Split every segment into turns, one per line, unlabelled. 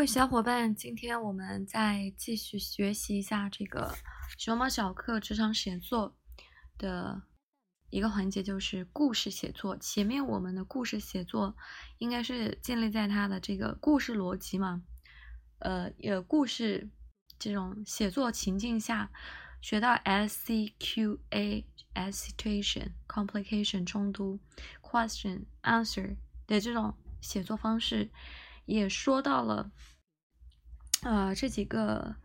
各位小伙伴，今天我们再继续学习一下这个熊猫小课职场写作的一个环节，就是故事写作。前面我们的故事写作应该是建立在它的这个故事逻辑嘛，呃，有故事这种写作情境下，学到 S C Q A S situation complication 冲突 question answer 的这种写作方式。也说到了，呃，这几个，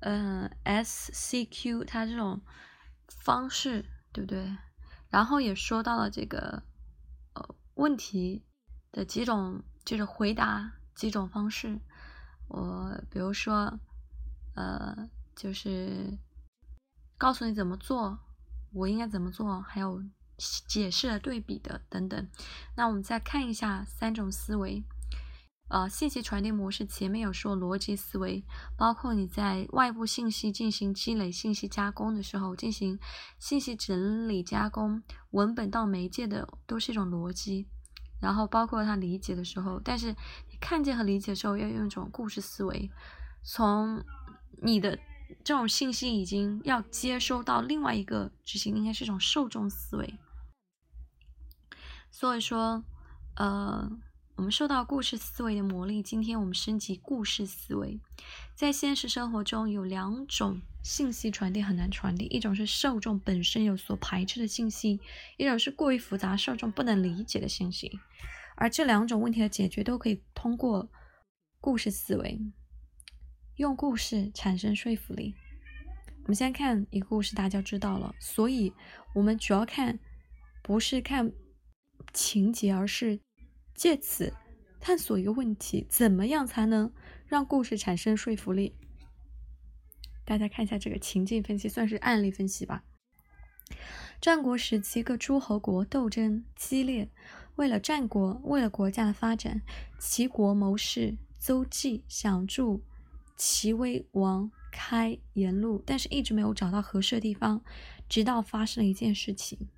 呃，S C Q 它这种方式，对不对？然后也说到了这个，呃，问题的几种，就是回答几种方式。我比如说，呃，就是告诉你怎么做，我应该怎么做，还有解释的、对比的等等。那我们再看一下三种思维。呃，信息传递模式前面有说逻辑思维，包括你在外部信息进行积累、信息加工的时候，进行信息整理加工，文本到媒介的都是一种逻辑。然后包括他理解的时候，但是你看见和理解的时候要用一种故事思维，从你的这种信息已经要接收到另外一个执行，应该是一种受众思维。所以说，呃。我们受到故事思维的魔力。今天我们升级故事思维。在现实生活中，有两种信息传递很难传递：一种是受众本身有所排斥的信息，一种是过于复杂、受众不能理解的信息。而这两种问题的解决，都可以通过故事思维，用故事产生说服力。我们先看一个故事，大家知道了。所以，我们主要看不是看情节，而是。借此探索一个问题：怎么样才能让故事产生说服力？大家看一下这个情境分析，算是案例分析吧。战国时期，各诸侯国斗争激烈，为了战国，为了国家的发展，齐国谋士邹忌想助齐威王开言路，但是一直没有找到合适的地方，直到发生了一件事情。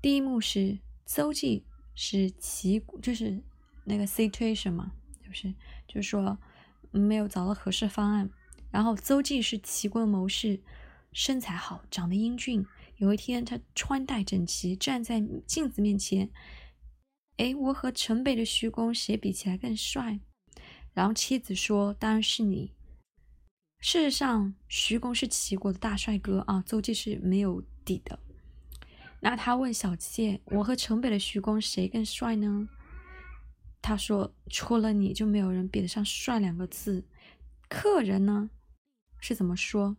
第一幕是邹忌。是齐就是那个 situation 嘛，是不是？就是说没有找到合适方案。然后邹忌是齐国的谋士，身材好，长得英俊。有一天，他穿戴整齐，站在镜子面前。哎，我和城北的徐公谁比起来更帅？然后妻子说：“当然是你。”事实上，徐公是齐国的大帅哥啊，邹忌是没有底的。那他问小妾：“我和城北的徐公谁更帅呢？”他说：“除了你就没有人比得上帅两个字。”客人呢是怎么说？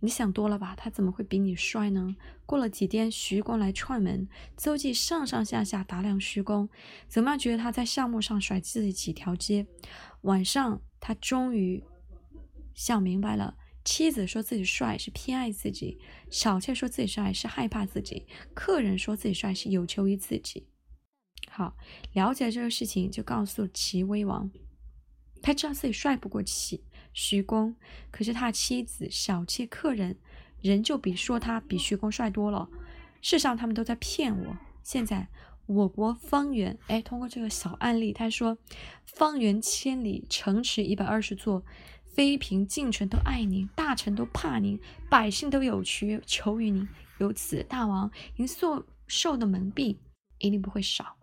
你想多了吧？他怎么会比你帅呢？过了几天，徐公来串门，邹忌上上下下打量徐公，怎么样觉得他在项目上甩自己几条街？晚上，他终于想明白了。妻子说自己帅是偏爱自己，小妾说自己帅是害怕自己，客人说自己帅是有求于自己。好，了解这个事情，就告诉齐威王，他知道自己帅不过齐徐公，可是他妻子、小妾、客人仍旧比说他比徐公帅多了。事实上，他们都在骗我。现在我国方圆，哎，通过这个小案例，他说方圆千里，城池一百二十座。妃嫔近臣都爱您，大臣都怕您，百姓都有求求于您。由此，大王您所受的蒙蔽一定不会少。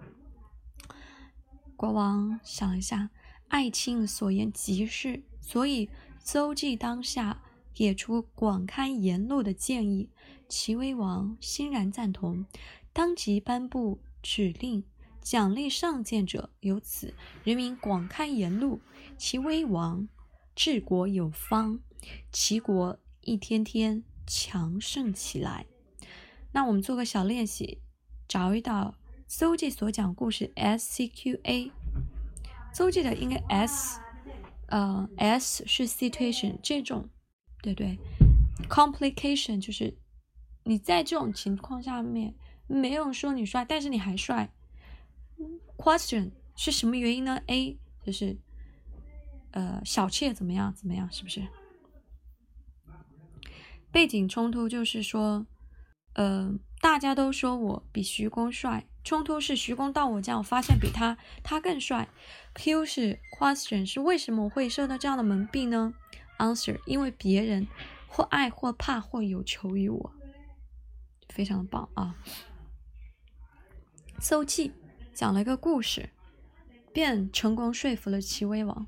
国王想了一下，爱卿所言极是，所以邹忌当下给出广开言路的建议。齐威王欣然赞同，当即颁布指令，奖励上谏者。由此，人民广开言路。齐威王。治国有方，齐国一天天强盛起来。那我们做个小练习，找一道邹忌所讲故事 S C Q A。邹忌的应该 S，呃 S 是 situation 这种，对对，complication 就是你在这种情况下面没有说你帅，但是你还帅。Question 是什么原因呢？A 就是。呃，小妾怎么样？怎么样？是不是？背景冲突就是说，呃，大家都说我比徐公帅，冲突是徐公到我家，我发现比他他更帅。Q 是 question 是为什么我会受到这样的蒙蔽呢？Answer 因为别人或爱或怕或有求于我，非常的棒啊！邹忌讲了一个故事，便成功说服了齐威王。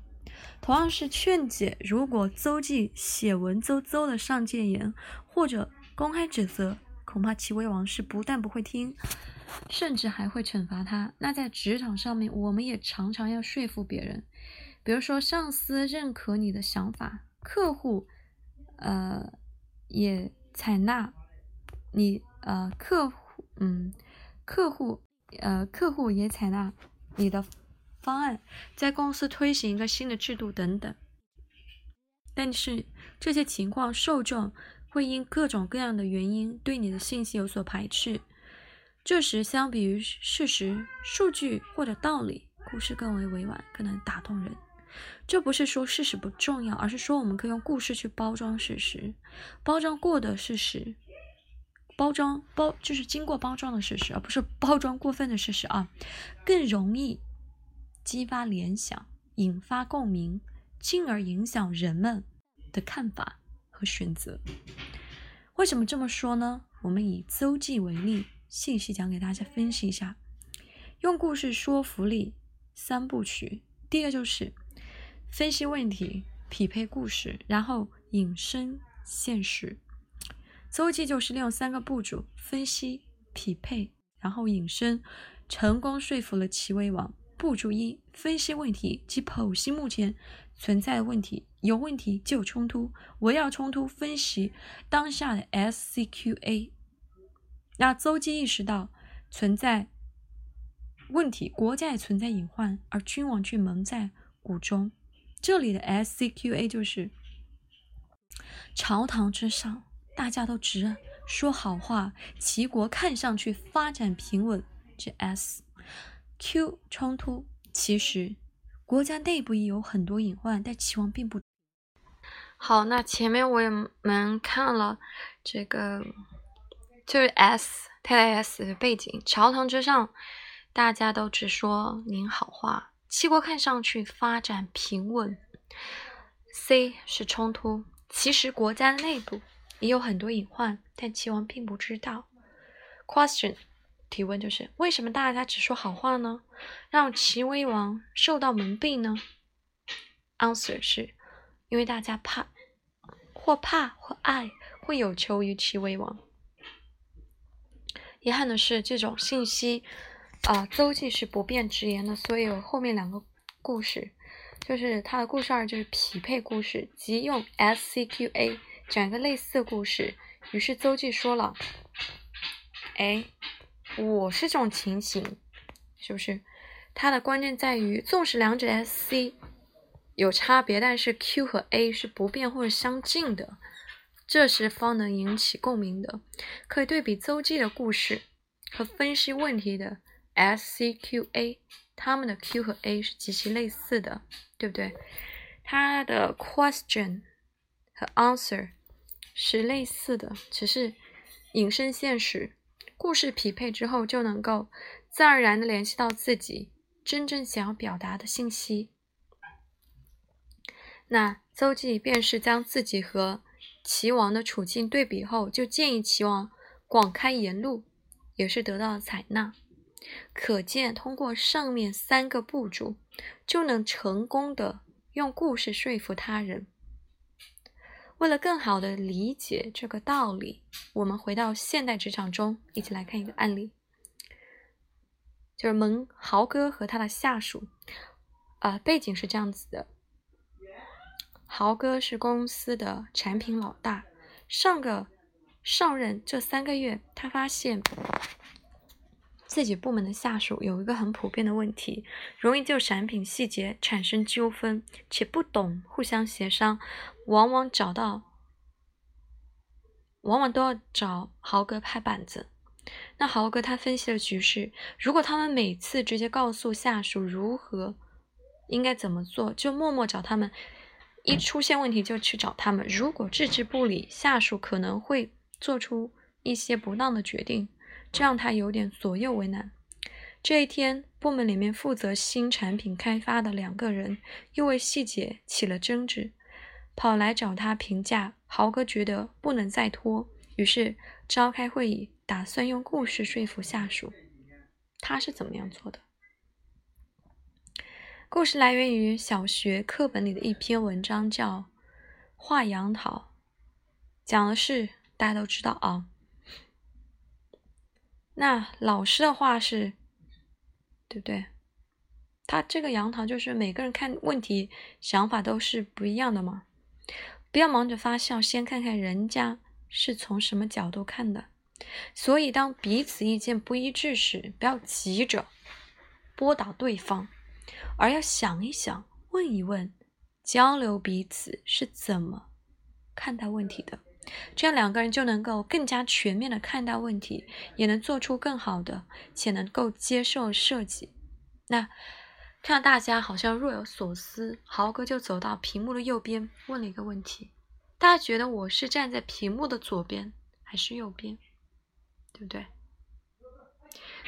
同样是劝解，如果邹忌写文绉绉的上谏言，或者公开指责，恐怕齐威王是不但不会听。甚至还会惩罚他。那在职场上面，我们也常常要说服别人，比如说上司认可你的想法，客户，呃，也采纳你，呃，客户，嗯，客户，呃，客户也采纳你的方案，在公司推行一个新的制度等等。但是这些情况，受众会因各种各样的原因对你的信息有所排斥。这时，相比于事实、数据或者道理，故事更为委婉，更能打动人。这不是说事实不重要，而是说我们可以用故事去包装事实，包装过的事实，包装包就是经过包装的事实，而不是包装过分的事实啊，更容易激发联想，引发共鸣，进而影响人们的看法和选择。为什么这么说呢？我们以邹忌为例。细细讲给大家分析一下，用故事说服力三部曲。第一个就是分析问题，匹配故事，然后引申现实。邹忌就是利用三个步骤：分析、匹配，然后引申，成功说服了齐威王。步骤一：分析问题，及剖析目前存在的问题，有问题就有冲突，围绕冲突分析当下的 SCQA。那邹忌意识到存在问题，国家也存在隐患，而君王却蒙在鼓中。这里的 SCQA 就是朝堂之上，大家都只说好话，齐国看上去发展平稳。这 S Q 冲突，其实国家内部也有很多隐患，但齐王并不好。那前面我们看了这个。就是 S 太太 S 的背景，朝堂之上，大家都只说您好话。齐国看上去发展平稳。C 是冲突，其实国家内部也有很多隐患，但齐王并不知道。Question 提问就是为什么大家只说好话呢？让齐威王受到蒙蔽呢？Answer 是因为大家怕，或怕或爱，会有求于齐威王。遗憾的是，这种信息，啊，邹忌是不便直言的，所以有后面两个故事，就是他的故事二就是匹配故事，即用 SCQA 讲一个类似的故事。于是邹忌说了：“哎，我是这种情形，是不是？它的关键在于，纵使两者 SC 有差别，但是 Q 和 A 是不变或者相近的。”这时方能引起共鸣的，可以对比邹忌的故事和分析问题的 SCQA，他们的 Q 和 A 是极其类似的，对不对？它的 question 和 answer 是类似的，只是引申现实，故事匹配之后就能够自然而然的联系到自己真正想要表达的信息。那邹忌便是将自己和齐王的处境对比后，就建议齐王广开言路，也是得到了采纳。可见，通过上面三个步骤，就能成功的用故事说服他人。为了更好的理解这个道理，我们回到现代职场中，一起来看一个案例，就是蒙豪哥和他的下属。啊，背景是这样子的。豪哥是公司的产品老大，上个上任这三个月，他发现自己部门的下属有一个很普遍的问题，容易就产品细节产生纠纷，且不懂互相协商，往往找到，往往都要找豪哥拍板子。那豪哥他分析了局势，如果他们每次直接告诉下属如何应该怎么做，就默默找他们。一出现问题就去找他们，如果置之不理，下属可能会做出一些不当的决定，这让他有点左右为难。这一天，部门里面负责新产品开发的两个人又为细节起了争执，跑来找他评价。豪哥觉得不能再拖，于是召开会议，打算用故事说服下属。他是怎么样做的？故事来源于小学课本里的一篇文章，叫《画杨桃》，讲的是大家都知道啊。那老师的话是，对不对？他这个杨桃就是每个人看问题想法都是不一样的嘛。不要忙着发笑，先看看人家是从什么角度看的。所以，当彼此意见不一致时，不要急着拨打对方。而要想一想，问一问，交流彼此是怎么看待问题的，这样两个人就能够更加全面的看待问题，也能做出更好的且能够接受设计。那看到大家好像若有所思，豪哥就走到屏幕的右边，问了一个问题：大家觉得我是站在屏幕的左边还是右边？对不对？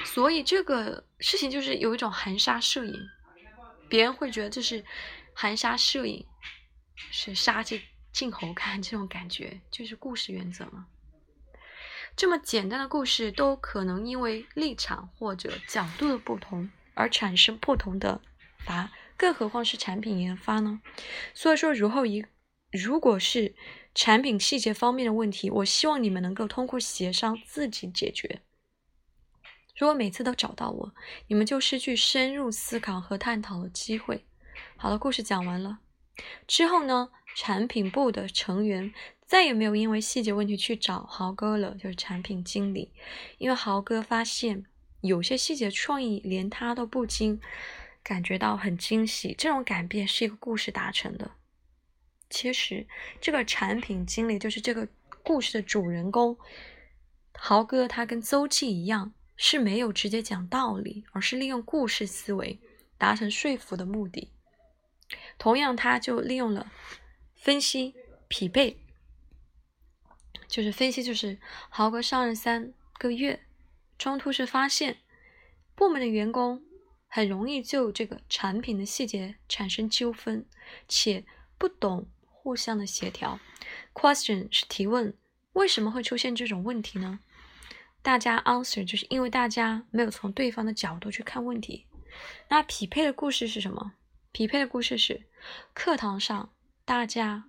所以这个事情就是有一种含沙射影。别人会觉得这是含沙射影，是杀进镜头看这种感觉，就是故事原则嘛。这么简单的故事都可能因为立场或者角度的不同而产生不同的答，更何况是产品研发呢？所以说，如后一如果是产品细节方面的问题，我希望你们能够通过协商自己解决。如果每次都找到我，你们就失去深入思考和探讨的机会。好了，故事讲完了之后呢，产品部的成员再也没有因为细节问题去找豪哥了，就是产品经理，因为豪哥发现有些细节创意连他都不禁感觉到很惊喜。这种改变是一个故事达成的。其实这个产品经理就是这个故事的主人公，豪哥他跟邹忌一样。是没有直接讲道理，而是利用故事思维达成说服的目的。同样，他就利用了分析匹配，就是分析，就是豪哥上任三个月，冲突是发现部门的员工很容易就这个产品的细节产生纠纷，且不懂互相的协调。Question 是提问，为什么会出现这种问题呢？大家 answer 就是因为大家没有从对方的角度去看问题。那匹配的故事是什么？匹配的故事是课堂上大家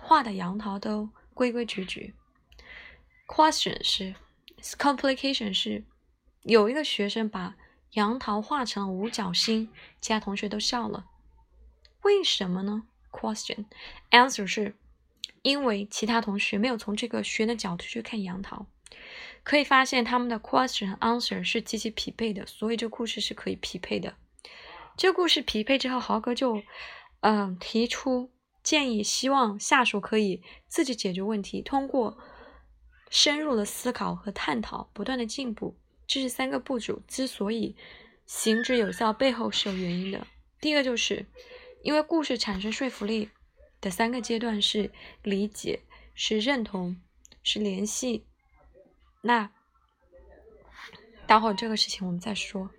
画的杨桃都规规矩矩。Question 是 complication 是有一个学生把杨桃画成了五角星，其他同学都笑了。为什么呢？Question answer 是因为其他同学没有从这个学的角度去看杨桃。可以发现他们的 question 和 answer 是极其匹配的，所以这个故事是可以匹配的。这个故事匹配之后，豪哥就嗯提出建议，希望下属可以自己解决问题，通过深入的思考和探讨，不断的进步。这是三个步骤之所以行之有效背后是有原因的。第一个就是因为故事产生说服力的三个阶段是理解、是认同、是联系。那待会儿这个事情我们再说。